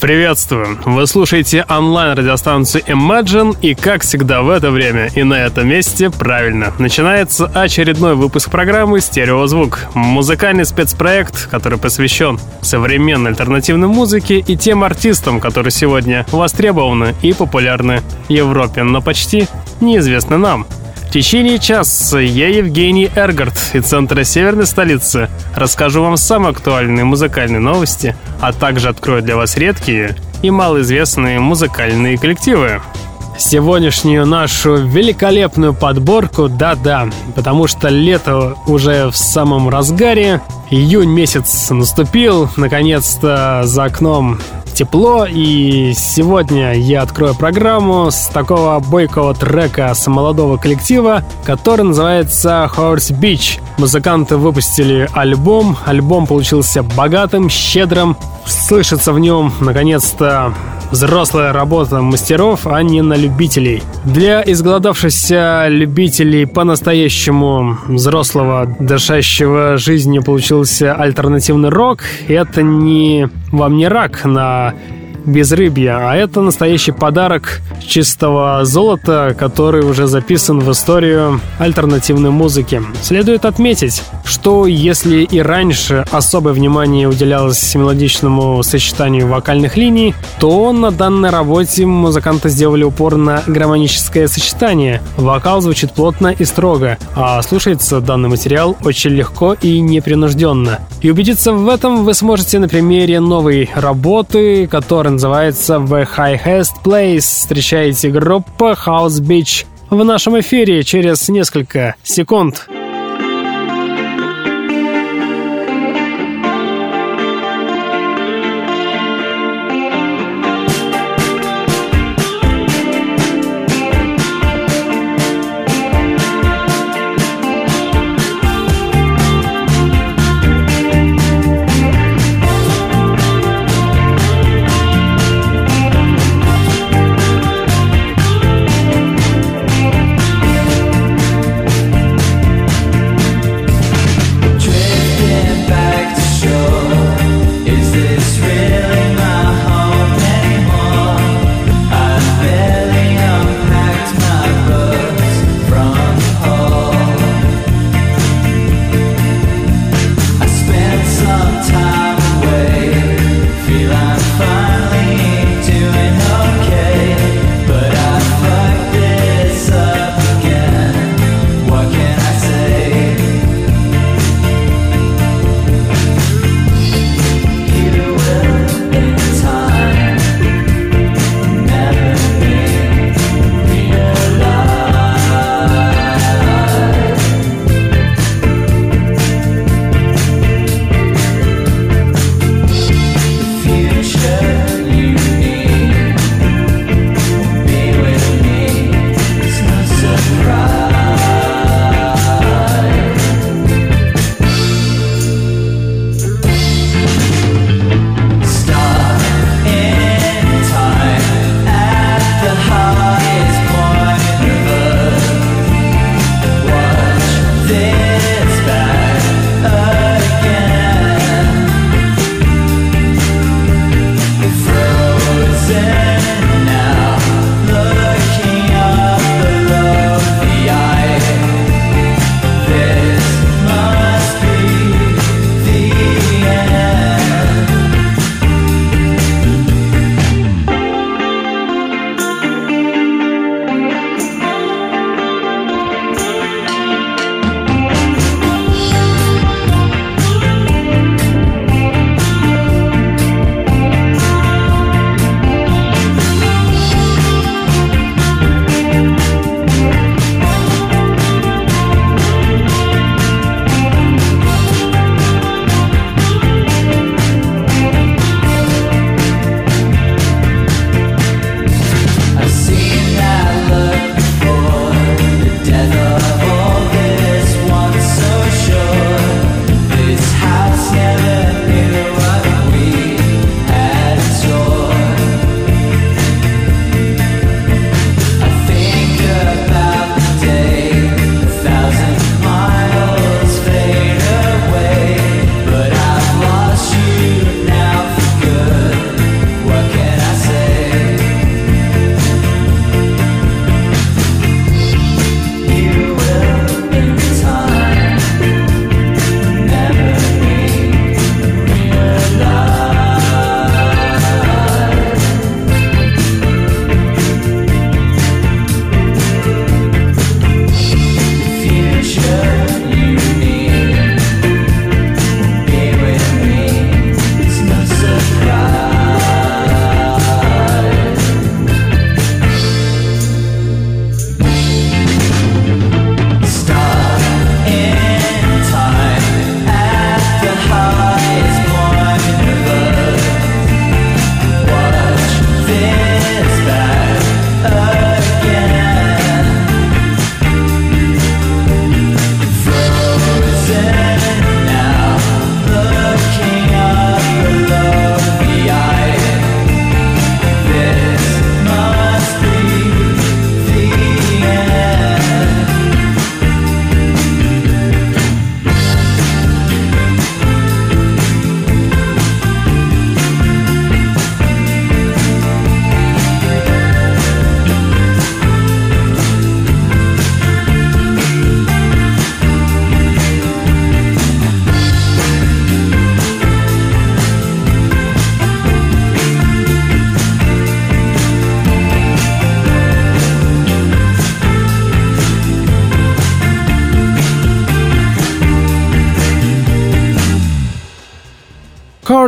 Приветствую! Вы слушаете онлайн-радиостанцию Imagine, и как всегда в это время и на этом месте, правильно, начинается очередной выпуск программы «Стереозвук» — музыкальный спецпроект, который посвящен современной альтернативной музыке и тем артистам, которые сегодня востребованы и популярны в Европе, но почти неизвестны нам — в течение часа я, Евгений Эргард, из центра северной столицы, расскажу вам самые актуальные музыкальные новости, а также открою для вас редкие и малоизвестные музыкальные коллективы. Сегодняшнюю нашу великолепную подборку, да-да, потому что лето уже в самом разгаре, июнь месяц наступил, наконец-то за окном тепло, и сегодня я открою программу с такого бойкого трека с молодого коллектива, который называется Horse Beach. Музыканты выпустили альбом, альбом получился богатым, щедрым, слышится в нем, наконец-то, взрослая работа мастеров, а не на любителей. Для изголодавшихся любителей по-настоящему взрослого, дышащего жизнью получился альтернативный рок. Это не вам не рак на uh, безрыбья, а это настоящий подарок чистого золота, который уже записан в историю альтернативной музыки. Следует отметить, что если и раньше особое внимание уделялось мелодичному сочетанию вокальных линий, то на данной работе музыканты сделали упор на гармоническое сочетание. Вокал звучит плотно и строго, а слушается данный материал очень легко и непринужденно. И убедиться в этом вы сможете на примере новой работы, которая называется The Highest Place. Встречаете группа House Beach в нашем эфире через несколько секунд.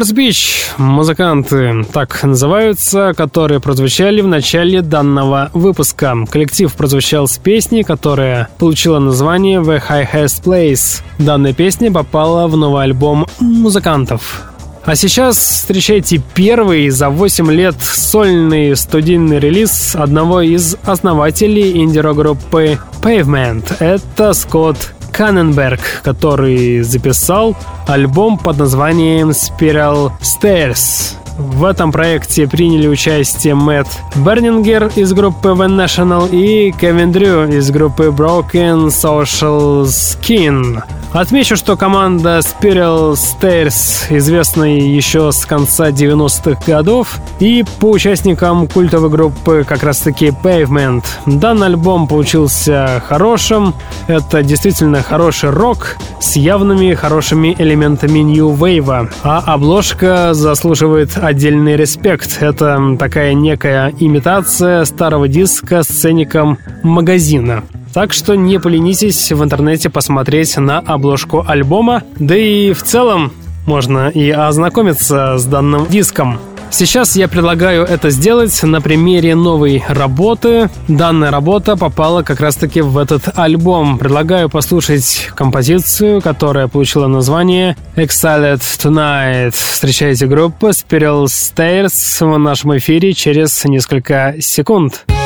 Course Beach – музыканты, так называются, которые прозвучали в начале данного выпуска. Коллектив прозвучал с песни, которая получила название The Highest Place. Данная песня попала в новый альбом музыкантов. А сейчас встречайте первый за 8 лет сольный студийный релиз одного из основателей инди-группы Pavement. Это Скотт Канненберг, который записал альбом под названием Spiral Stairs. В этом проекте приняли участие Мэтт Бернингер из группы The National и Кевин Дрю из группы Broken Social Skin. Отмечу, что команда Spiral Stairs известна еще с конца 90-х годов и по участникам культовой группы как раз-таки Pavement. Данный альбом получился хорошим. Это действительно хороший рок с явными хорошими элементами New Wave. А обложка заслуживает отдельный респект. Это такая некая имитация старого диска с ценником магазина. Так что не поленитесь в интернете посмотреть на обложку альбома, да и в целом можно и ознакомиться с данным диском. Сейчас я предлагаю это сделать на примере новой работы. Данная работа попала как раз-таки в этот альбом. Предлагаю послушать композицию, которая получила название Exiled Tonight. Встречайте группу Spiral Stairs в нашем эфире через несколько секунд. Вы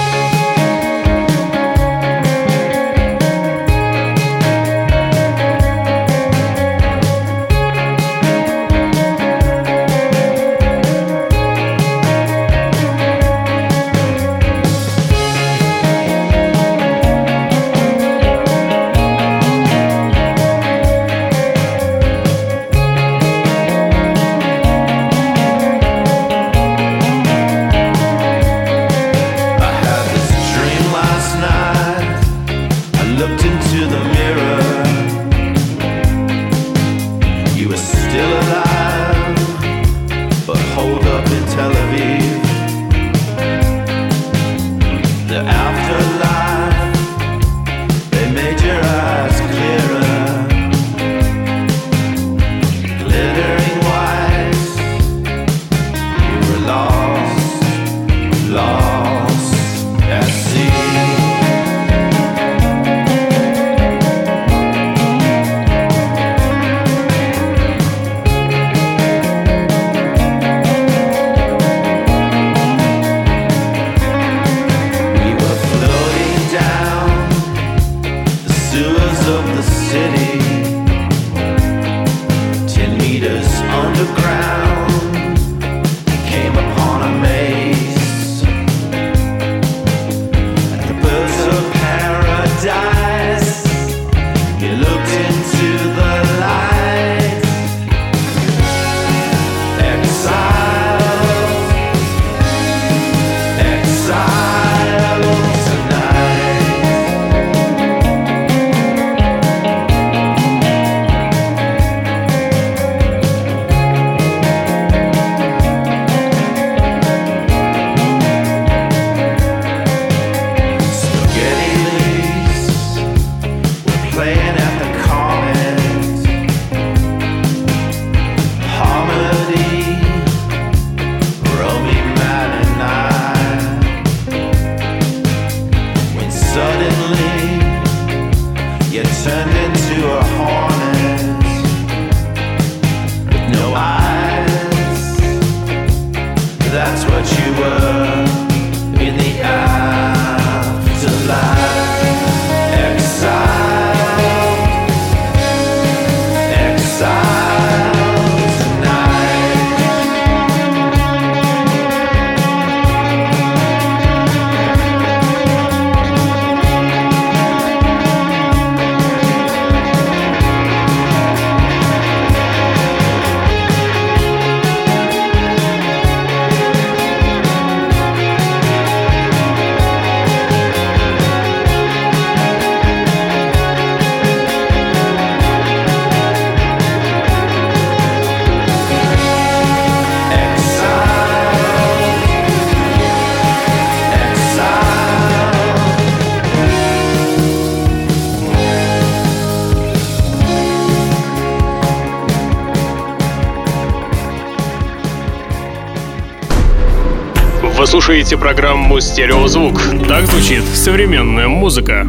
слушаете программу «Стереозвук». Так звучит современная музыка.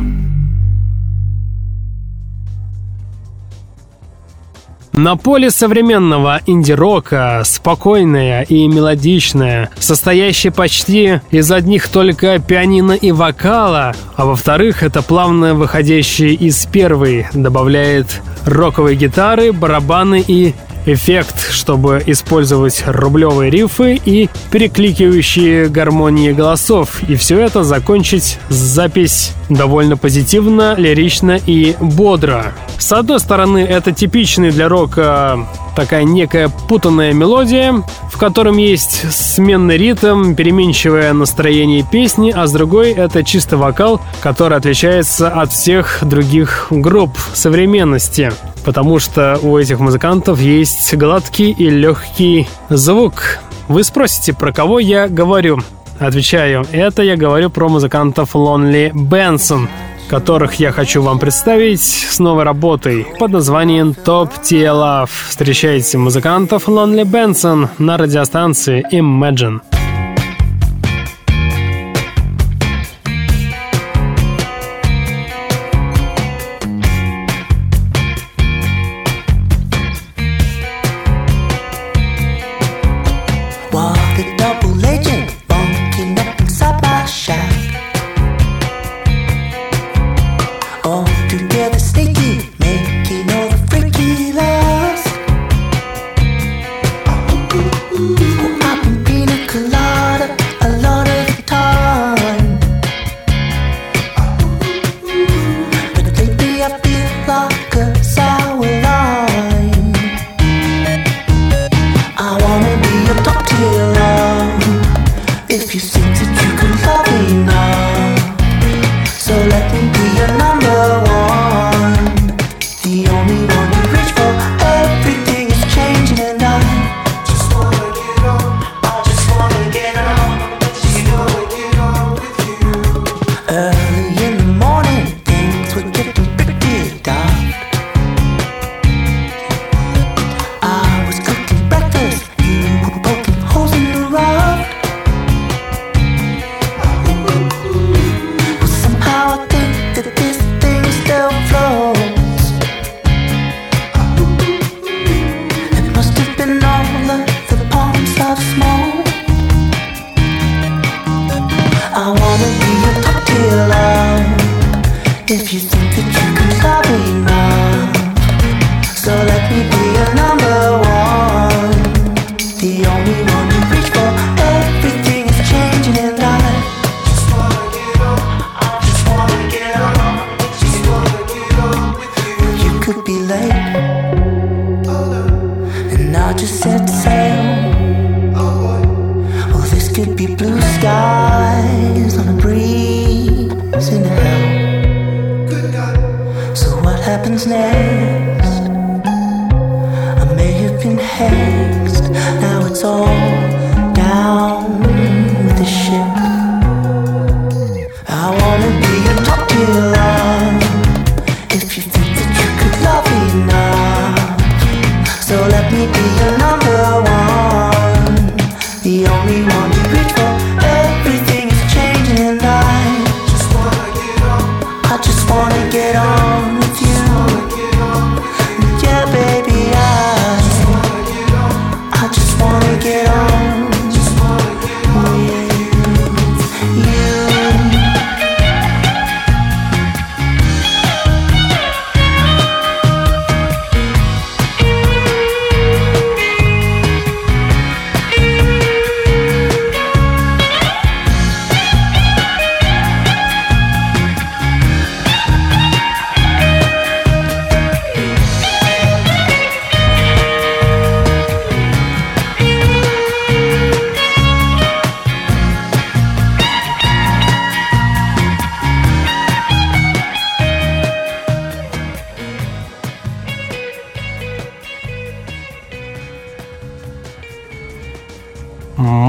На поле современного инди-рока, спокойная и мелодичная, состоящая почти из одних только пианино и вокала, а во-вторых, это плавно выходящее из первой, добавляет роковые гитары, барабаны и эффект, чтобы использовать рублевые рифы и перекликивающие гармонии голосов. И все это закончить запись довольно позитивно, лирично и бодро. С одной стороны, это типичный для рока такая некая путанная мелодия, в котором есть сменный ритм, переменчивое настроение песни, а с другой это чисто вокал, который отличается от всех других групп современности, потому что у этих музыкантов есть гладкий и легкий звук. Вы спросите, про кого я говорю? Отвечаю, это я говорю про музыкантов Lonely Benson, которых я хочу вам представить с новой работой под названием Top Tier Love. Встречайте музыкантов Lonely Benson на радиостанции Imagine.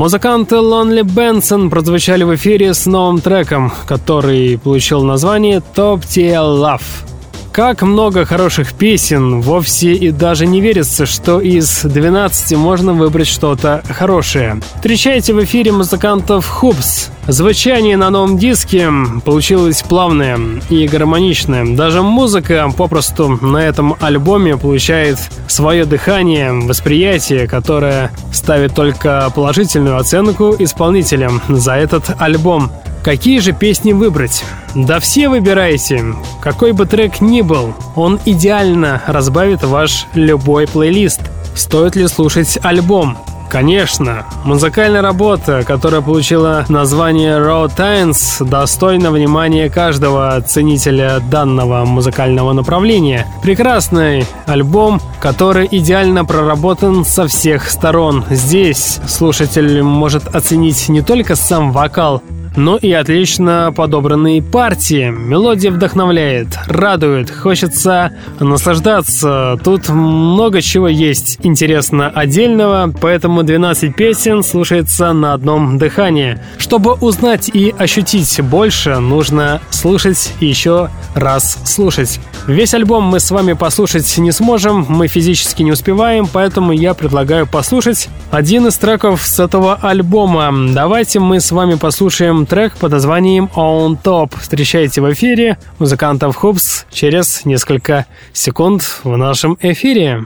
Музыканты Lonely Benson прозвучали в эфире с новым треком, который получил название Top Tier Love. Как много хороших песен, вовсе и даже не верится, что из 12 можно выбрать что-то хорошее. Встречайте в эфире музыкантов Хупс. Звучание на новом диске получилось плавное и гармоничное. Даже музыка попросту на этом альбоме получает свое дыхание, восприятие, которое ставит только положительную оценку исполнителям за этот альбом. Какие же песни выбрать? Да все выбирайте. Какой бы трек ни был, он идеально разбавит ваш любой плейлист. Стоит ли слушать альбом? Конечно, музыкальная работа, которая получила название Raw Times, достойна внимания каждого ценителя данного музыкального направления. Прекрасный альбом, который идеально проработан со всех сторон. Здесь слушатель может оценить не только сам вокал, но и отлично подобранные партии. Мелодия вдохновляет, радует, хочется наслаждаться. Тут много чего есть интересно отдельного, поэтому 12 песен слушается на одном дыхании. Чтобы узнать и ощутить больше, нужно слушать и еще раз слушать. Весь альбом мы с вами послушать не сможем, мы физически не успеваем, поэтому я предлагаю послушать один из треков с этого альбома. Давайте мы с вами послушаем трек под названием On Top. Встречайте в эфире музыкантов Хупс через несколько секунд в нашем эфире.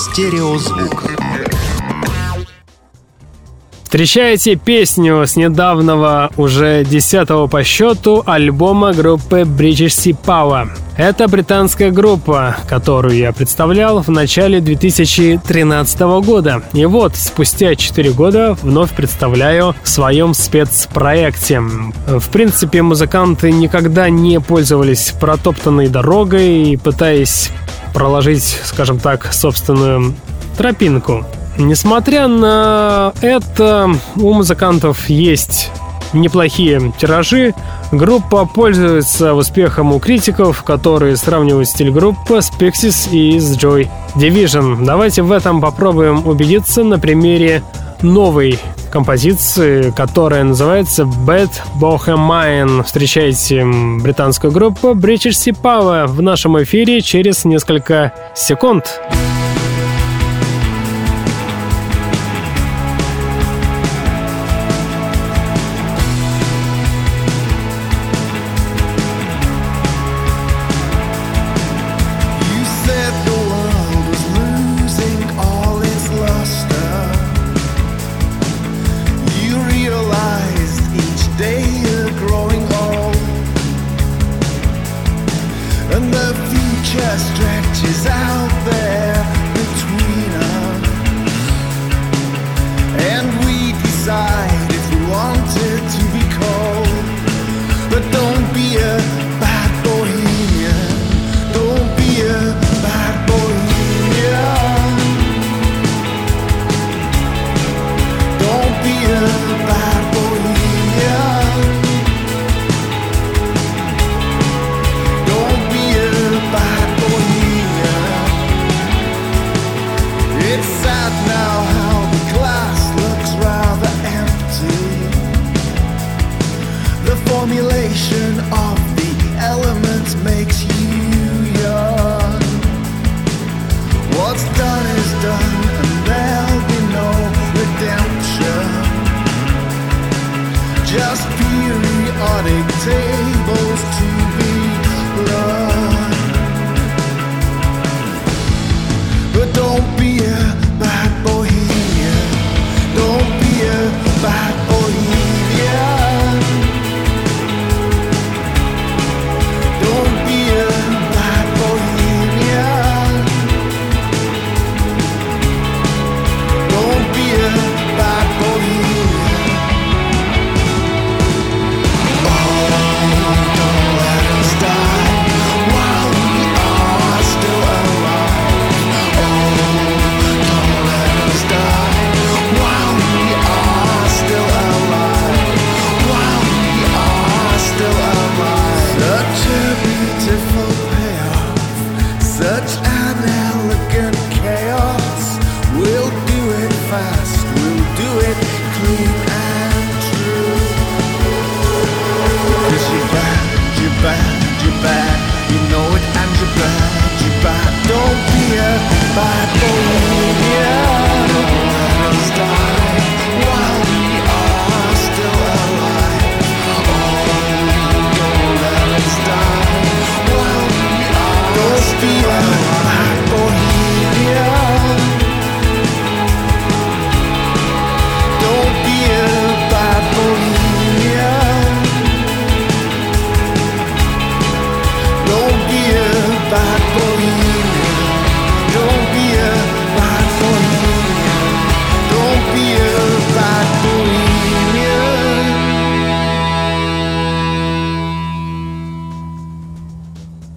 Стереозвук. Встречаете песню с недавнего, уже десятого по счету, альбома группы British Sea Power. Это британская группа, которую я представлял в начале 2013 года. И вот, спустя 4 года вновь представляю в своем спецпроекте. В принципе, музыканты никогда не пользовались протоптанной дорогой, пытаясь проложить, скажем так, собственную тропинку. Несмотря на это, у музыкантов есть неплохие тиражи. Группа пользуется успехом у критиков, которые сравнивают стиль группы с Pixies и с Joy Division. Давайте в этом попробуем убедиться на примере новой композиции, которая называется Bad Bohemian. Встречайте британскую группу British Sea Power в нашем эфире через несколько секунд. Секунд.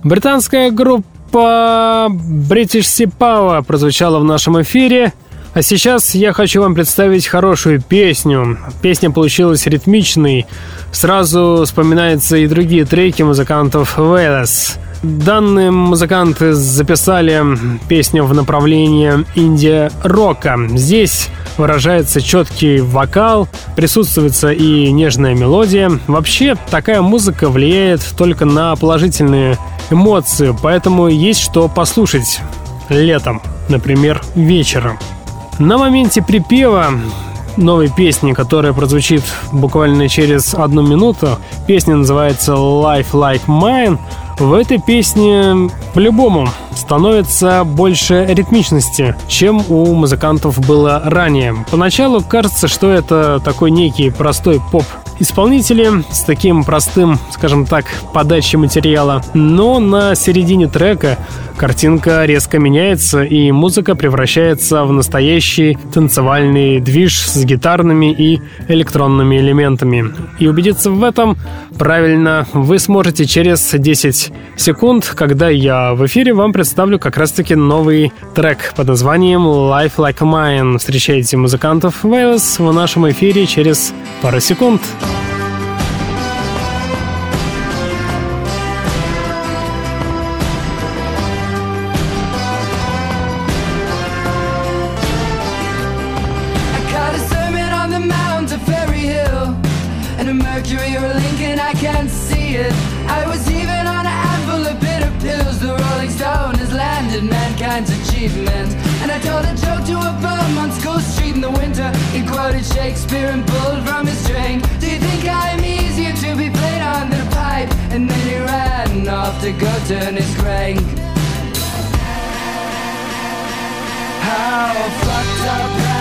Британская группа British Sea Power прозвучала в нашем эфире. А сейчас я хочу вам представить хорошую песню. Песня получилась ритмичной. Сразу вспоминаются и другие треки музыкантов Velas. Данные музыканты записали песню в направлении инди-рока. Здесь выражается четкий вокал, присутствуется и нежная мелодия. Вообще, такая музыка влияет только на положительные эмоции, поэтому есть что послушать летом, например, вечером. На моменте припева новой песни, которая прозвучит буквально через одну минуту. Песня называется Life Like Mine. В этой песне по-любому становится больше ритмичности, чем у музыкантов было ранее. Поначалу кажется, что это такой некий простой поп исполнители с таким простым, скажем так, подачей материала. Но на середине трека картинка резко меняется, и музыка превращается в настоящий танцевальный движ с гитарными и электронными элементами. И убедиться в этом правильно вы сможете через 10 секунд, когда я в эфире вам представлю как раз-таки новый трек под названием Life Like Mine. Встречайте музыкантов Вейлс в нашем эфире через пару секунд. Shakespeare and pulled from his string. Do you think I'm easier to be played than a pipe? And then he ran off to go turn his crank. How fucked up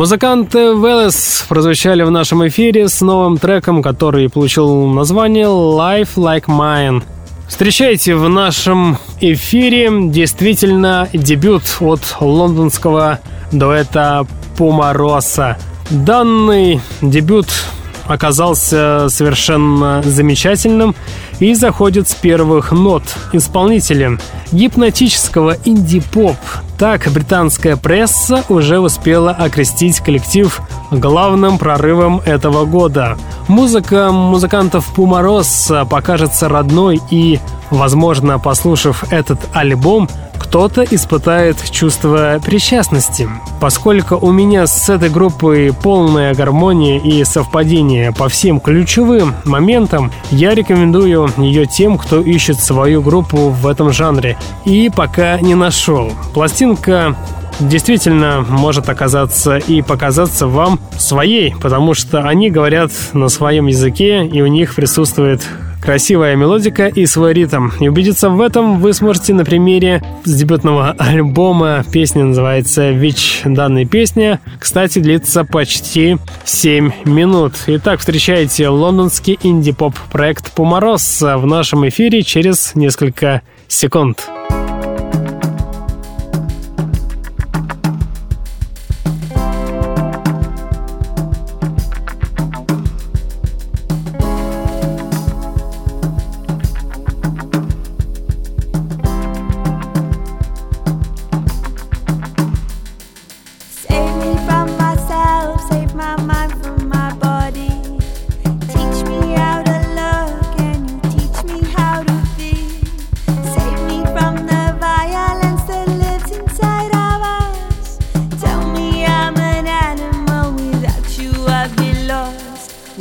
Музыканты Велес прозвучали в нашем эфире с новым треком, который получил название Life Like Mine. Встречайте в нашем эфире действительно дебют от лондонского дуэта Пумароса. Данный дебют оказался совершенно замечательным и заходит с первых нот исполнителя гипнотического инди-поп. Так британская пресса уже успела окрестить коллектив главным прорывом этого года. Музыка музыкантов Пумарос покажется родной и, возможно, послушав этот альбом, кто-то испытает чувство причастности. Поскольку у меня с этой группой полная гармония и совпадение по всем ключевым моментам, я рекомендую ее тем, кто ищет свою группу в этом жанре и пока не нашел. Пластинка действительно может оказаться и показаться вам своей, потому что они говорят на своем языке, и у них присутствует красивая мелодика и свой ритм. И убедиться в этом вы сможете на примере с дебютного альбома. Песня называется «Вич». Данная песня, кстати, длится почти 7 минут. Итак, встречайте лондонский инди-поп проект «Пумороз» в нашем эфире через несколько секунд. Save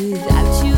without you.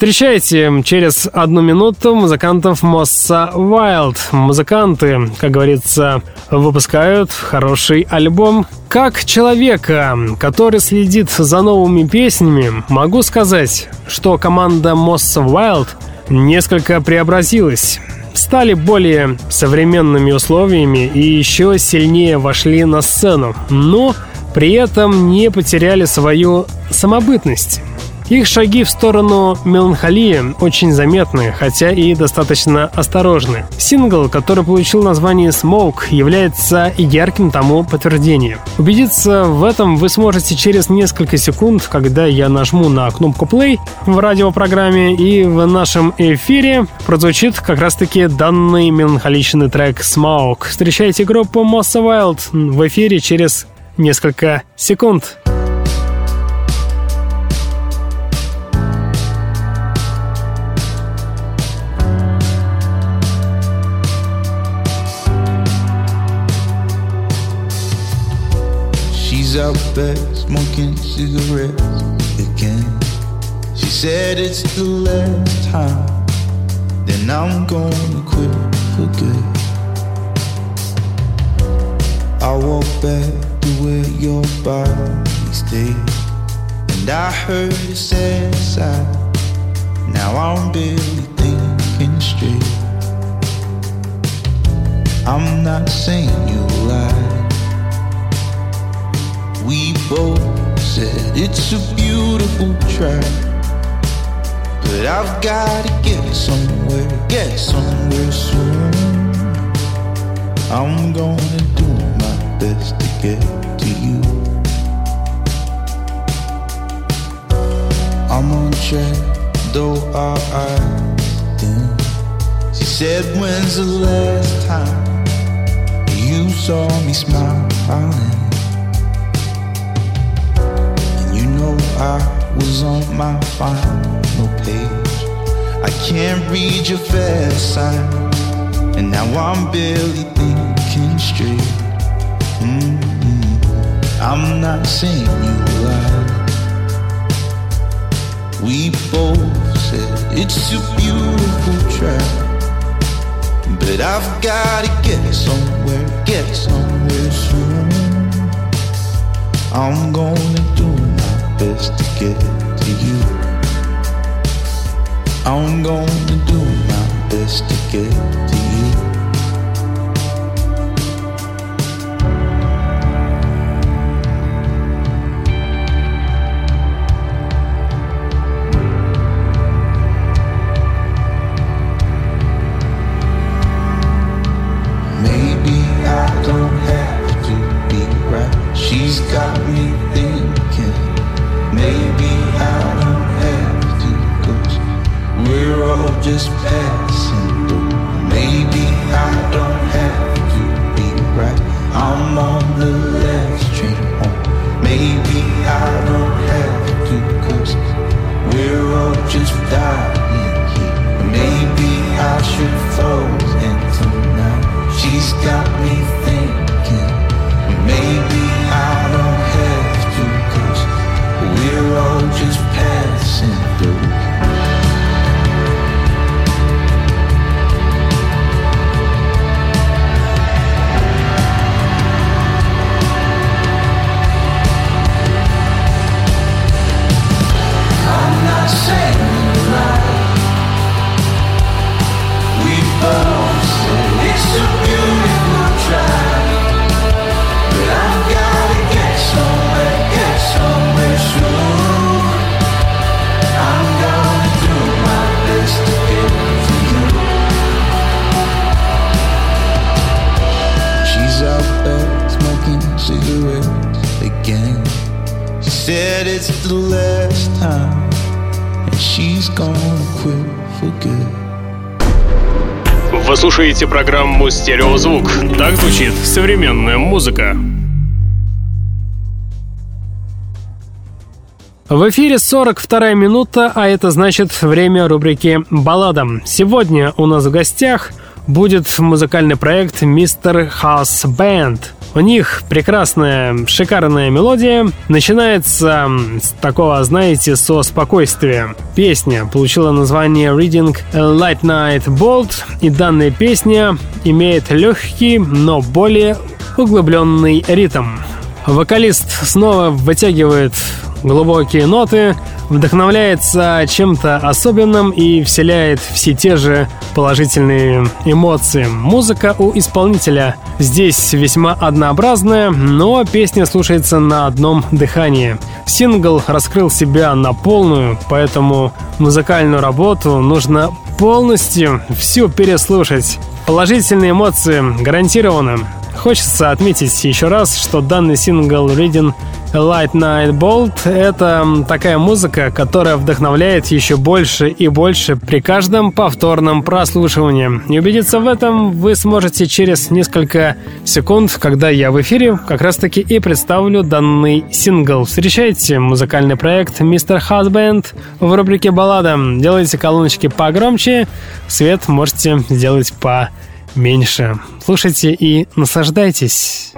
Встречайте через одну минуту музыкантов Мосса Wild. Музыканты, как говорится, выпускают хороший альбом. Как человека, который следит за новыми песнями, могу сказать, что команда Мосса Wild несколько преобразилась стали более современными условиями и еще сильнее вошли на сцену, но при этом не потеряли свою самобытность. Их шаги в сторону меланхолии очень заметны, хотя и достаточно осторожны. Сингл, который получил название «Smoke», является ярким тому подтверждением. Убедиться в этом вы сможете через несколько секунд, когда я нажму на кнопку play в радиопрограмме, и в нашем эфире прозвучит как раз-таки данный меланхоличный трек «Smoke». Встречайте группу Mossa Wild в эфире через несколько секунд. She's out there smoking cigarettes again. She said it's the last time. Then I'm gonna quit for good. I walk back to where your body stayed. And I heard a sad sigh. Now I'm barely thinking straight. I'm not saying you. We both said it's a beautiful track. But I've gotta get somewhere, get somewhere soon. I'm gonna do my best to get to you. I'm on track, though our eyes dim. She said, When's the last time you saw me smiling? I was on my final page. I can't read your fast sign, and now I'm barely thinking straight. Mm-mm. I'm not saying you lied. We both said it's a beautiful track, but I've gotta get somewhere, get somewhere soon. I'm gonna best to get to you. I'm gonna do my best to get to you. Just passing through. Maybe I don't have to be right. I'm on the last train home. Maybe I don't have to, cause we're all just dying here. Maybe I should fall into night. She's got me thinking. Слушаете программу «Стереозвук». Так звучит современная музыка. В эфире 42 минута, а это значит время рубрики «Баллада». Сегодня у нас в гостях будет музыкальный проект «Мистер House Band». У них прекрасная, шикарная мелодия. Начинается с такого, знаете, со спокойствия. Песня получила название Reading Light Night Bolt, и данная песня имеет легкий, но более углубленный ритм. Вокалист снова вытягивает глубокие ноты, вдохновляется чем-то особенным и вселяет все те же положительные эмоции. Музыка у исполнителя здесь весьма однообразная, но песня слушается на одном дыхании. Сингл раскрыл себя на полную, поэтому музыкальную работу нужно полностью всю переслушать. Положительные эмоции гарантированы. Хочется отметить еще раз, что данный сингл Reading a Light Night Bolt — это такая музыка, которая вдохновляет еще больше и больше при каждом повторном прослушивании. И убедиться в этом вы сможете через несколько секунд, когда я в эфире как раз-таки и представлю данный сингл. Встречайте музыкальный проект Mr. Husband в рубрике «Баллада». Делайте колоночки погромче, свет можете сделать по меньше. Слушайте и наслаждайтесь.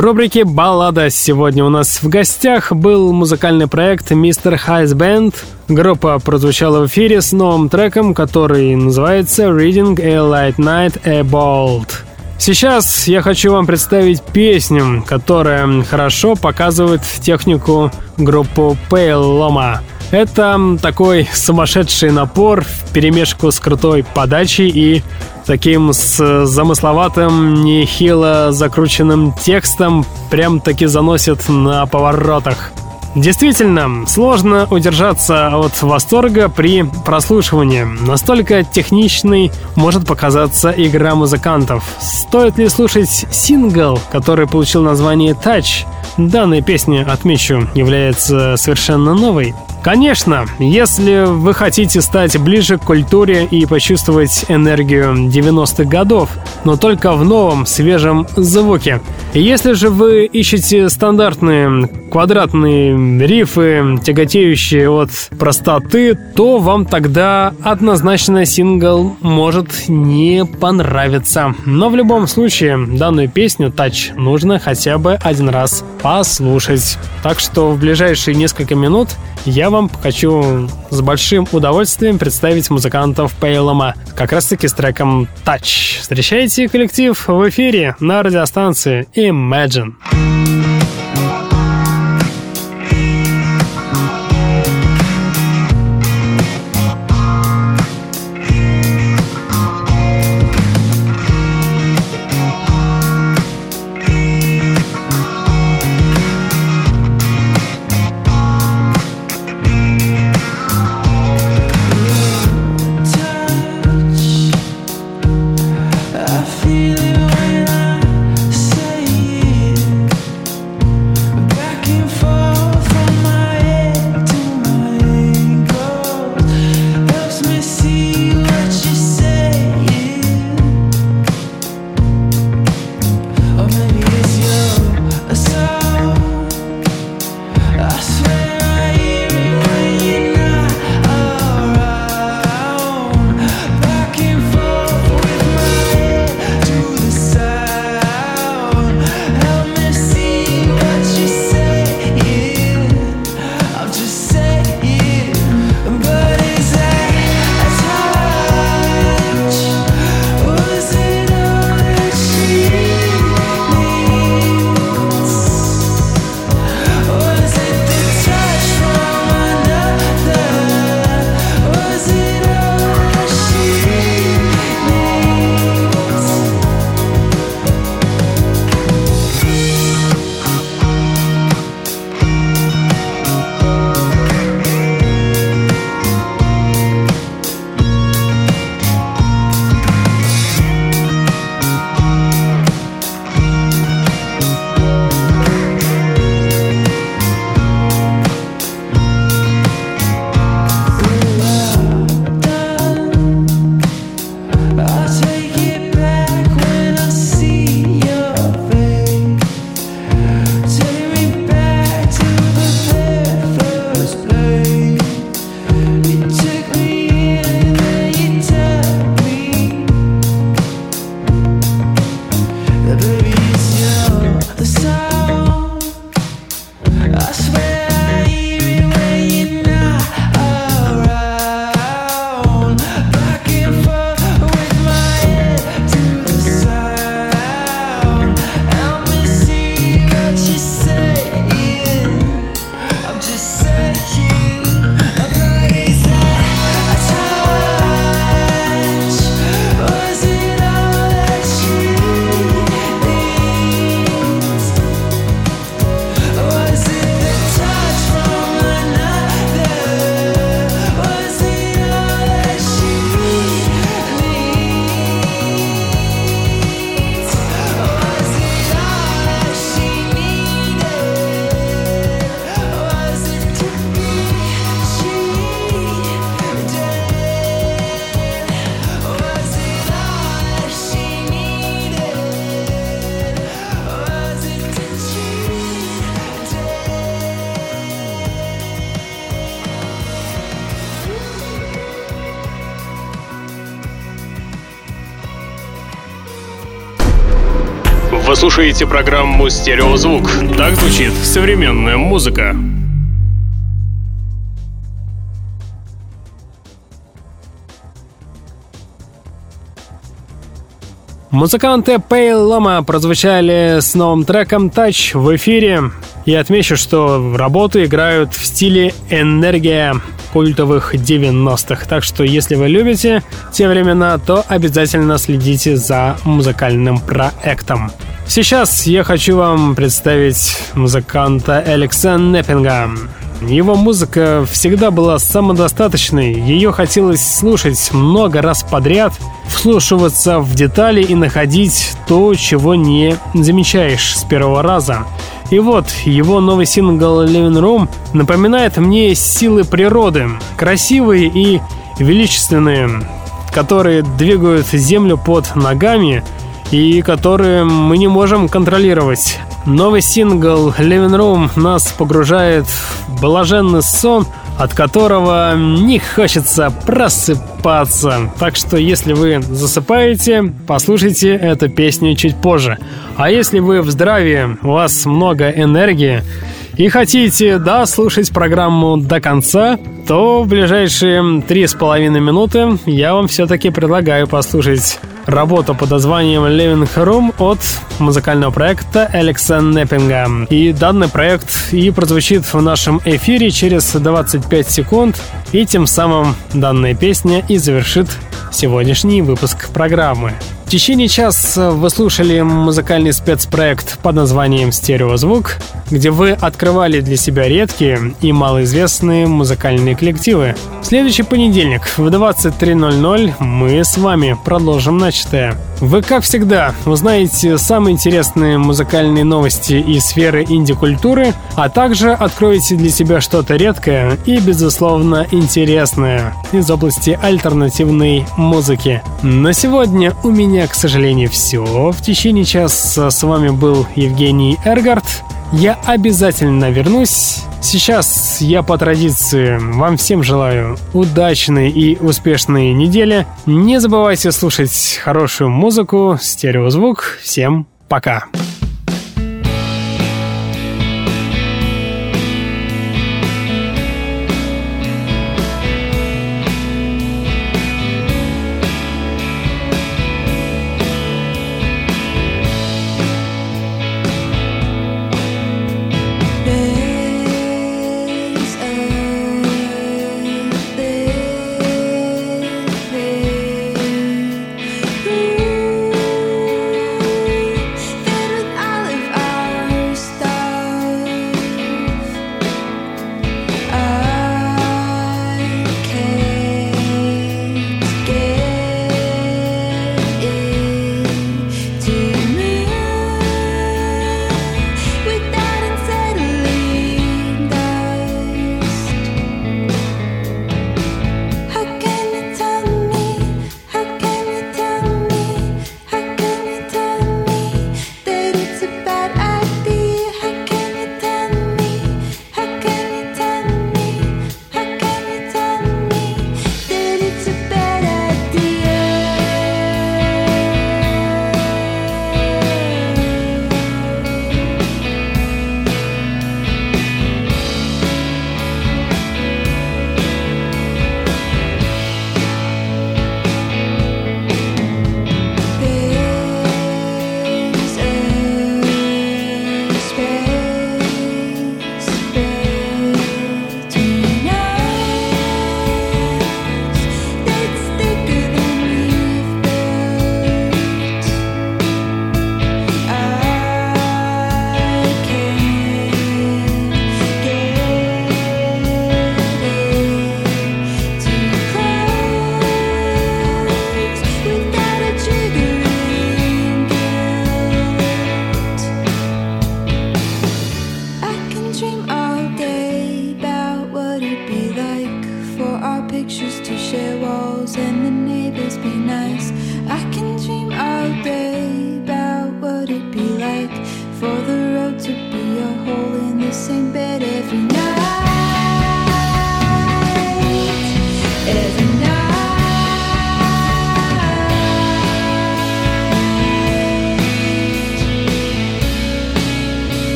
В рубрике «Баллада» сегодня у нас в гостях был музыкальный проект Mr. Хайс Band. Группа прозвучала в эфире с новым треком, который называется «Reading a Light Night a Bolt». Сейчас я хочу вам представить песню, которая хорошо показывает технику группу Loma. Это такой сумасшедший напор в перемешку с крутой подачей и таким с замысловатым, нехило закрученным текстом прям таки заносит на поворотах. Действительно, сложно удержаться от восторга при прослушивании. Настолько техничной может показаться игра музыкантов. Стоит ли слушать сингл, который получил название «Touch»? Данная песня, отмечу, является совершенно новой. Конечно, если вы хотите стать ближе к культуре и почувствовать энергию 90-х годов, но только в новом, свежем звуке. Если же вы ищете стандартные квадратные рифы, тяготеющие от простоты, то вам тогда однозначно сингл может не понравиться. Но в любом случае, данную песню «Тач» нужно хотя бы один раз послушать. Так что в ближайшие несколько минут я вам хочу с большим удовольствием представить музыкантов Пейлома, как раз таки с треком Touch. Встречайте коллектив в эфире на радиостанции Imagine. Слушаете программу «Стереозвук». Так звучит современная музыка. Музыканты Pale Loma прозвучали с новым треком Touch в эфире. И отмечу, что работы играют в стиле энергия культовых 90-х. Так что, если вы любите те времена, то обязательно следите за музыкальным проектом. Сейчас я хочу вам представить музыканта Алекса Неппинга. Его музыка всегда была самодостаточной, ее хотелось слушать много раз подряд, вслушиваться в детали и находить то, чего не замечаешь с первого раза. И вот его новый сингл Living Room напоминает мне силы природы, красивые и величественные, которые двигают землю под ногами и которые мы не можем контролировать. Новый сингл Living Room нас погружает в блаженный сон, от которого не хочется просыпаться. Так что, если вы засыпаете, послушайте эту песню чуть позже. А если вы в здравии, у вас много энергии, и хотите дослушать программу до конца, то в ближайшие три с половиной минуты я вам все-таки предлагаю послушать работу под названием Living Room от музыкального проекта Алекса Неппинга. И данный проект и прозвучит в нашем эфире через 25 секунд, и тем самым данная песня и завершит сегодняшний выпуск программы. В течение часа вы слушали музыкальный спецпроект под названием «Стереозвук», где вы открывали для себя редкие и малоизвестные музыкальные коллективы. В следующий понедельник в 23.00 мы с вами продолжим начатое. Вы, как всегда, узнаете самые интересные музыкальные новости из сферы инди-культуры, а также откроете для себя что-то редкое и, безусловно, интересное из области альтернативной музыки. На сегодня у меня, к сожалению, все. В течение часа с вами был Евгений Эргард. Я обязательно вернусь. Сейчас я по традиции вам всем желаю удачной и успешной недели. Не забывайте слушать хорошую музыку, стереозвук. Всем пока! There's